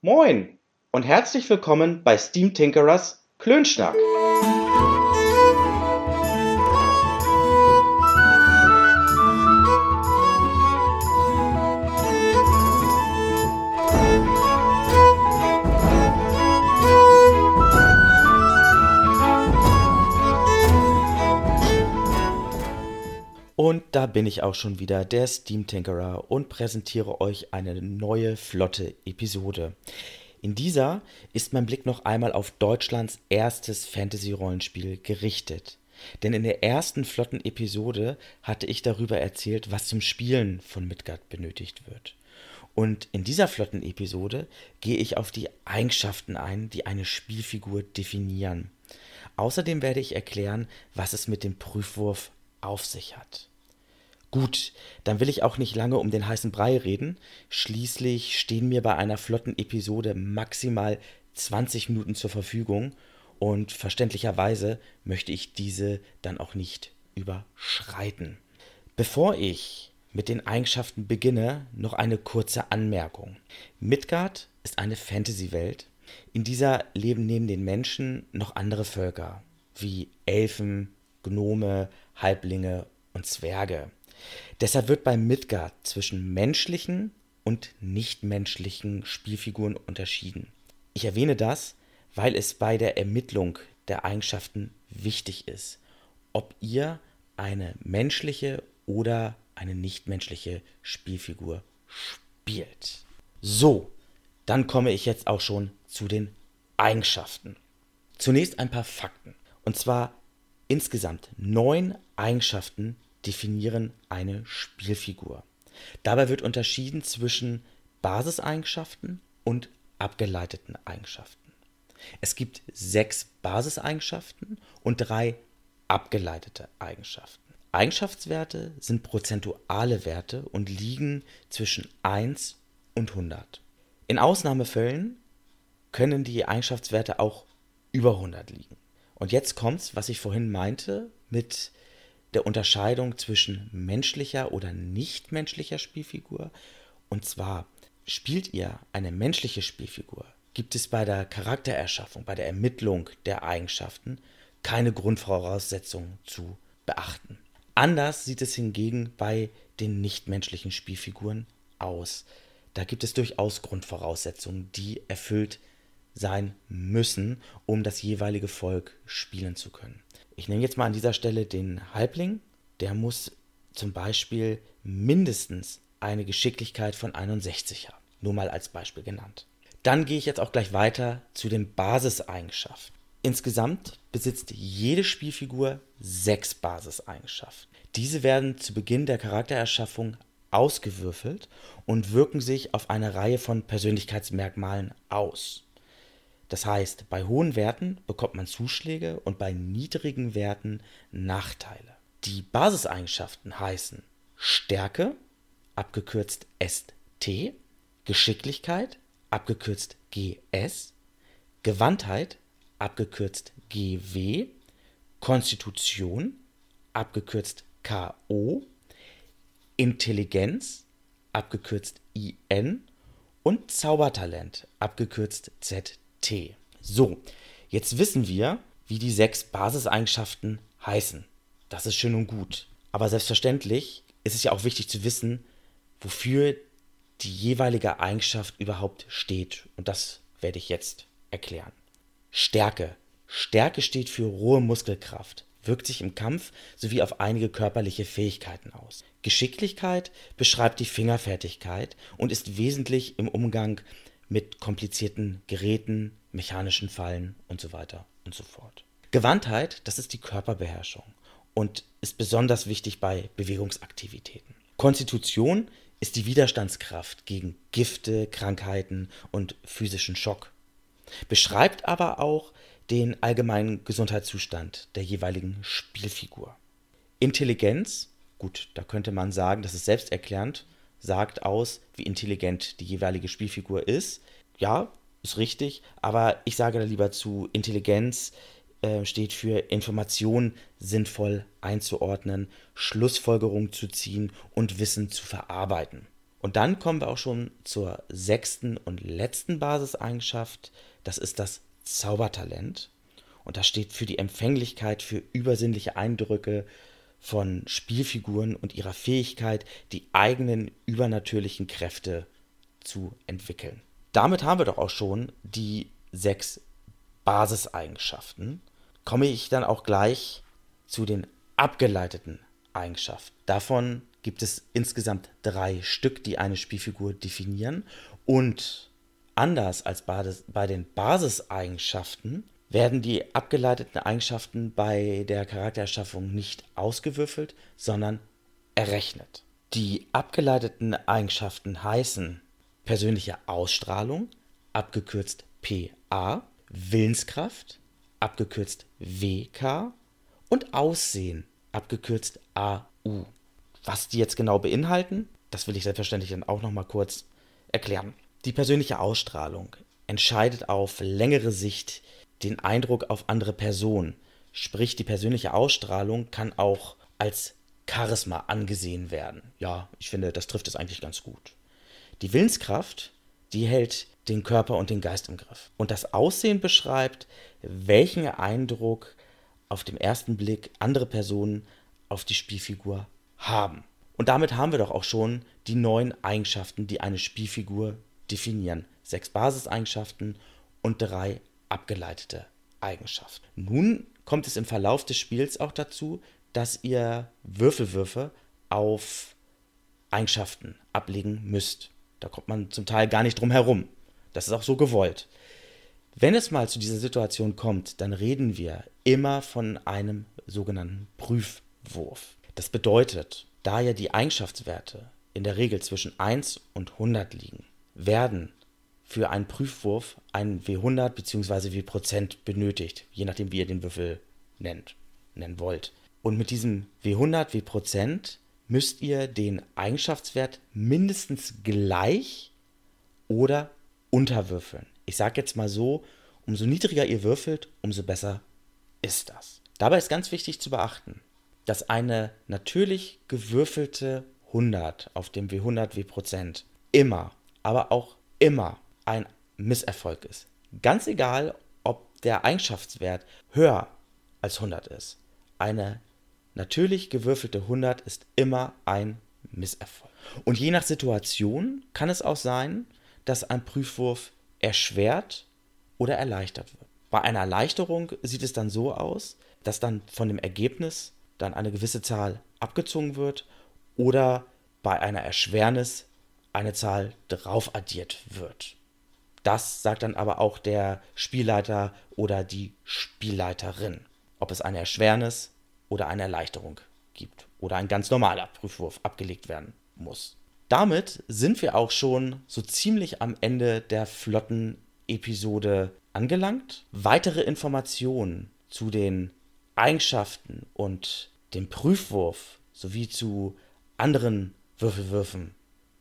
Moin und herzlich willkommen bei Steam Tinkerers Klönschnack. Da bin ich auch schon wieder, der Steam Tinkerer, und präsentiere euch eine neue flotte Episode. In dieser ist mein Blick noch einmal auf Deutschlands erstes Fantasy-Rollenspiel gerichtet. Denn in der ersten flotten Episode hatte ich darüber erzählt, was zum Spielen von Midgard benötigt wird. Und in dieser flotten Episode gehe ich auf die Eigenschaften ein, die eine Spielfigur definieren. Außerdem werde ich erklären, was es mit dem Prüfwurf auf sich hat. Gut, dann will ich auch nicht lange um den heißen Brei reden. Schließlich stehen mir bei einer flotten Episode maximal 20 Minuten zur Verfügung und verständlicherweise möchte ich diese dann auch nicht überschreiten. Bevor ich mit den Eigenschaften beginne, noch eine kurze Anmerkung. Midgard ist eine Fantasy-Welt. In dieser leben neben den Menschen noch andere Völker, wie Elfen, Gnome, Halblinge und Zwerge. Deshalb wird bei Midgard zwischen menschlichen und nichtmenschlichen Spielfiguren unterschieden. Ich erwähne das, weil es bei der Ermittlung der Eigenschaften wichtig ist, ob ihr eine menschliche oder eine nichtmenschliche Spielfigur spielt. So, dann komme ich jetzt auch schon zu den Eigenschaften. Zunächst ein paar Fakten. Und zwar insgesamt neun Eigenschaften, definieren eine Spielfigur. Dabei wird unterschieden zwischen Basiseigenschaften und abgeleiteten Eigenschaften. Es gibt sechs Basiseigenschaften und drei abgeleitete Eigenschaften. Eigenschaftswerte sind prozentuale Werte und liegen zwischen 1 und 100. In Ausnahmefällen können die Eigenschaftswerte auch über 100 liegen. Und jetzt kommt's, was ich vorhin meinte mit der Unterscheidung zwischen menschlicher oder nichtmenschlicher Spielfigur. Und zwar spielt ihr eine menschliche Spielfigur, gibt es bei der Charaktererschaffung, bei der Ermittlung der Eigenschaften keine Grundvoraussetzungen zu beachten. Anders sieht es hingegen bei den nichtmenschlichen Spielfiguren aus. Da gibt es durchaus Grundvoraussetzungen, die erfüllt sein müssen, um das jeweilige Volk spielen zu können. Ich nehme jetzt mal an dieser Stelle den Halbling. Der muss zum Beispiel mindestens eine Geschicklichkeit von 61 haben. Nur mal als Beispiel genannt. Dann gehe ich jetzt auch gleich weiter zu den Basiseigenschaften. Insgesamt besitzt jede Spielfigur sechs Basiseigenschaften. Diese werden zu Beginn der Charaktererschaffung ausgewürfelt und wirken sich auf eine Reihe von Persönlichkeitsmerkmalen aus. Das heißt, bei hohen Werten bekommt man Zuschläge und bei niedrigen Werten Nachteile. Die Basiseigenschaften heißen Stärke, abgekürzt ST, Geschicklichkeit, abgekürzt GS, Gewandtheit, abgekürzt GW, Konstitution, abgekürzt KO, Intelligenz, abgekürzt IN und Zaubertalent, abgekürzt ZT. So, jetzt wissen wir, wie die sechs Basiseigenschaften heißen. Das ist schön und gut. Aber selbstverständlich ist es ja auch wichtig zu wissen, wofür die jeweilige Eigenschaft überhaupt steht. Und das werde ich jetzt erklären. Stärke. Stärke steht für rohe Muskelkraft, wirkt sich im Kampf sowie auf einige körperliche Fähigkeiten aus. Geschicklichkeit beschreibt die Fingerfertigkeit und ist wesentlich im Umgang mit komplizierten Geräten, mechanischen Fallen und so weiter und so fort. Gewandtheit, das ist die Körperbeherrschung und ist besonders wichtig bei Bewegungsaktivitäten. Konstitution ist die Widerstandskraft gegen Gifte, Krankheiten und physischen Schock. Beschreibt aber auch den allgemeinen Gesundheitszustand der jeweiligen Spielfigur. Intelligenz, gut, da könnte man sagen, das ist selbsterklärend, sagt aus, wie intelligent die jeweilige Spielfigur ist. Ja, ist richtig, aber ich sage da lieber zu, Intelligenz äh, steht für Informationen sinnvoll einzuordnen, Schlussfolgerungen zu ziehen und Wissen zu verarbeiten. Und dann kommen wir auch schon zur sechsten und letzten Basiseigenschaft. Das ist das Zaubertalent. Und das steht für die Empfänglichkeit für übersinnliche Eindrücke von Spielfiguren und ihrer Fähigkeit, die eigenen übernatürlichen Kräfte zu entwickeln. Damit haben wir doch auch schon die sechs Basiseigenschaften. Komme ich dann auch gleich zu den abgeleiteten Eigenschaften. Davon gibt es insgesamt drei Stück, die eine Spielfigur definieren. Und anders als bei den Basiseigenschaften werden die abgeleiteten Eigenschaften bei der Charaktererschaffung nicht ausgewürfelt, sondern errechnet. Die abgeleiteten Eigenschaften heißen persönliche Ausstrahlung, abgekürzt PA, Willenskraft, abgekürzt WK und Aussehen, abgekürzt AU. Was die jetzt genau beinhalten, das will ich selbstverständlich dann auch nochmal kurz erklären. Die persönliche Ausstrahlung entscheidet auf längere Sicht den Eindruck auf andere Personen. Sprich, die persönliche Ausstrahlung kann auch als Charisma angesehen werden. Ja, ich finde, das trifft es eigentlich ganz gut. Die Willenskraft, die hält den Körper und den Geist im Griff. Und das Aussehen beschreibt, welchen Eindruck auf den ersten Blick andere Personen auf die Spielfigur haben. Und damit haben wir doch auch schon die neun Eigenschaften, die eine Spielfigur definieren. Sechs Basiseigenschaften und drei abgeleitete Eigenschaften. Nun kommt es im Verlauf des Spiels auch dazu, dass ihr Würfelwürfe auf Eigenschaften ablegen müsst. Da kommt man zum Teil gar nicht drum herum. Das ist auch so gewollt. Wenn es mal zu dieser Situation kommt, dann reden wir immer von einem sogenannten Prüfwurf. Das bedeutet, da ja die Eigenschaftswerte in der Regel zwischen 1 und 100 liegen, werden für einen Prüfwurf ein W100 bzw. W% benötigt, je nachdem wie ihr den Würfel nennt, nennen wollt. Und mit diesem W100, W% müsst ihr den Eigenschaftswert mindestens gleich oder unterwürfeln. Ich sage jetzt mal so, umso niedriger ihr würfelt, umso besser ist das. Dabei ist ganz wichtig zu beachten, dass eine natürlich gewürfelte 100 auf dem W100 W immer, aber auch immer ein Misserfolg ist. Ganz egal, ob der Eigenschaftswert höher als 100 ist. Eine natürlich gewürfelte 100 ist immer ein Misserfolg. Und je nach Situation kann es auch sein, dass ein Prüfwurf erschwert oder erleichtert wird. Bei einer Erleichterung sieht es dann so aus, dass dann von dem Ergebnis dann eine gewisse Zahl abgezogen wird oder bei einer Erschwernis eine Zahl drauf addiert wird. Das sagt dann aber auch der Spielleiter oder die Spielleiterin, ob es eine Erschwernis oder eine Erleichterung gibt oder ein ganz normaler Prüfwurf abgelegt werden muss. Damit sind wir auch schon so ziemlich am Ende der flotten Episode angelangt. Weitere Informationen zu den Eigenschaften und dem Prüfwurf sowie zu anderen Würfelwürfen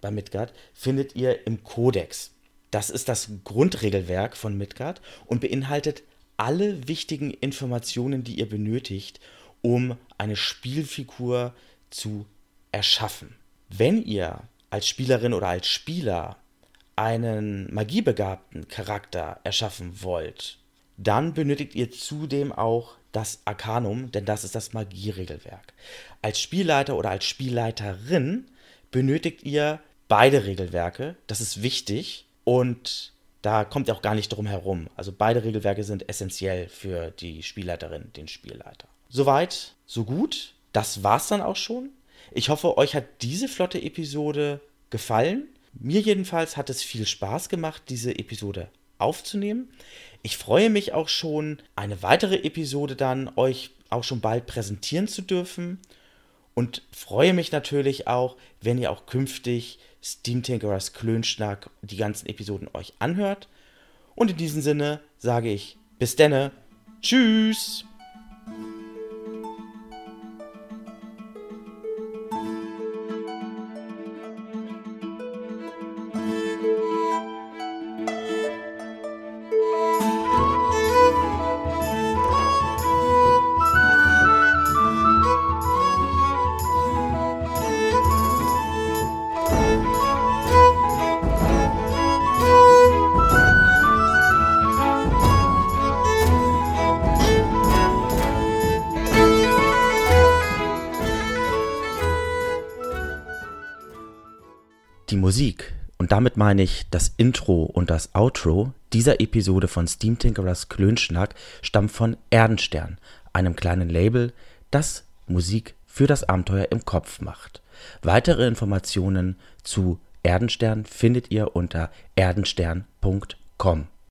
bei Midgard findet ihr im Kodex. Das ist das Grundregelwerk von Midgard und beinhaltet alle wichtigen Informationen, die ihr benötigt, um eine Spielfigur zu erschaffen. Wenn ihr als Spielerin oder als Spieler einen magiebegabten Charakter erschaffen wollt, dann benötigt ihr zudem auch das Arcanum, denn das ist das Magieregelwerk. Als Spielleiter oder als Spielleiterin benötigt ihr beide Regelwerke, das ist wichtig und da kommt ihr auch gar nicht drum herum. Also beide Regelwerke sind essentiell für die Spielleiterin, den Spielleiter. Soweit, so gut. Das war's dann auch schon. Ich hoffe, euch hat diese flotte Episode gefallen. Mir jedenfalls hat es viel Spaß gemacht, diese Episode aufzunehmen. Ich freue mich auch schon, eine weitere Episode dann euch auch schon bald präsentieren zu dürfen und freue mich natürlich auch, wenn ihr auch künftig Steam Tinkerers Klönschnack die ganzen Episoden euch anhört. Und in diesem Sinne sage ich bis denne. Tschüss! Die Musik, und damit meine ich das Intro und das Outro dieser Episode von Steam Tinkerers Klönschnack, stammt von Erdenstern, einem kleinen Label, das Musik für das Abenteuer im Kopf macht. Weitere Informationen zu Erdenstern findet ihr unter erdenstern.com.